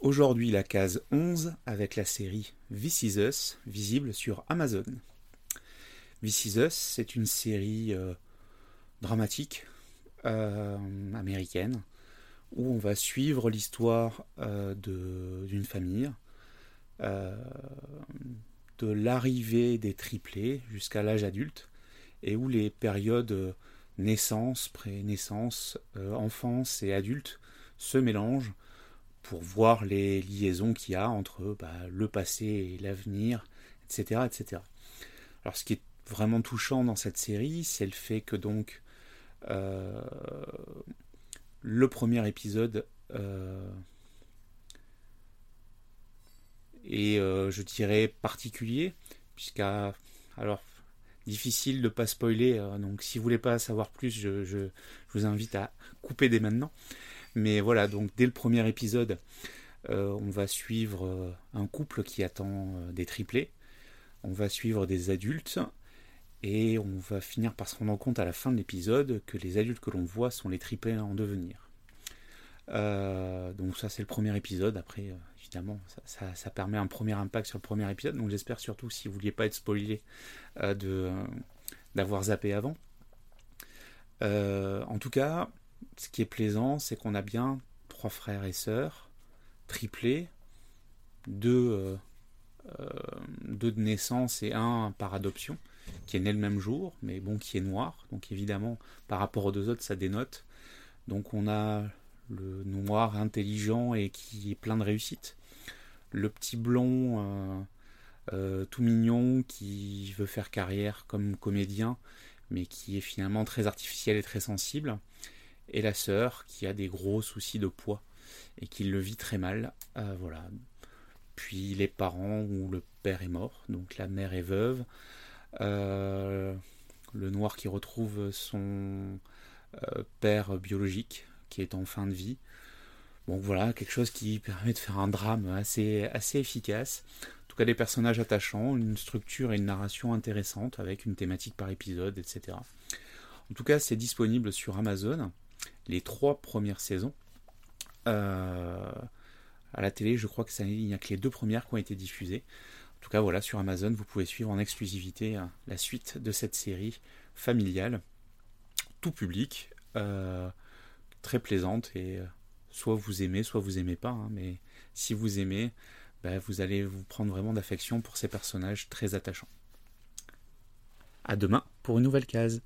Aujourd'hui la case 11 avec la série This Is Us, visible sur Amazon. This Is Us, c'est une série euh, dramatique euh, américaine où on va suivre l'histoire euh, d'une famille, de l'arrivée des triplés jusqu'à l'âge adulte, et où les périodes naissance, pré-naissance, enfance et adulte se mélangent pour voir les liaisons qu'il y a entre bah, le passé et l'avenir, etc., etc. Alors ce qui est vraiment touchant dans cette série, c'est le fait que donc euh, le premier épisode euh, est, euh, je dirais, particulier, puisqu'à alors difficile de pas spoiler, donc si vous voulez pas savoir plus, je vous invite à couper dès maintenant. Mais voilà, donc dès le premier épisode, euh, on va suivre euh, un couple qui attend euh, des triplés. On va suivre des adultes. Et on va finir par se rendre compte à la fin de l'épisode que les adultes que l'on voit sont les triplés en devenir. donc ça c'est le premier épisode. Après, évidemment, ça, permet un premier impact sur le premier épisode. Donc j'espère surtout, si vous ne vouliez pas être spoilé, d'avoir zappé avant. en tout cas, ce qui est plaisant, c'est qu'on a bien trois frères et sœurs, triplés, deux, euh, euh, deux de naissance et un par adoption, qui est né le même jour, mais bon, qui est noir. Donc évidemment, par rapport aux deux autres, ça dénote. Donc on a le noir intelligent et qui est plein de réussite. Le petit blond euh, tout mignon qui veut faire carrière comme comédien, mais qui est finalement très artificiel et très sensible et la sœur qui a des gros soucis de poids et qui le vit très mal. Euh, voilà. Puis les parents où le père est mort, donc la mère est veuve. Euh, le noir qui retrouve son euh, père biologique qui est en fin de vie. Bon voilà, quelque chose qui permet de faire un drame assez, assez efficace. En tout cas des personnages attachants, une structure et une narration intéressante avec une thématique par épisode, etc. En tout cas, c'est disponible sur Amazon les trois premières saisons. Euh, à la télé, je crois que ça, il n'y a que les deux premières qui ont été diffusées. En tout cas, voilà, sur Amazon, vous pouvez suivre en exclusivité euh, la suite de cette série familiale, tout public, euh, très plaisante et soit vous aimez, soit vous aimez pas. Hein, mais si vous aimez, ben, vous allez vous prendre vraiment d'affection pour ces personnages très attachants. À demain pour une nouvelle case.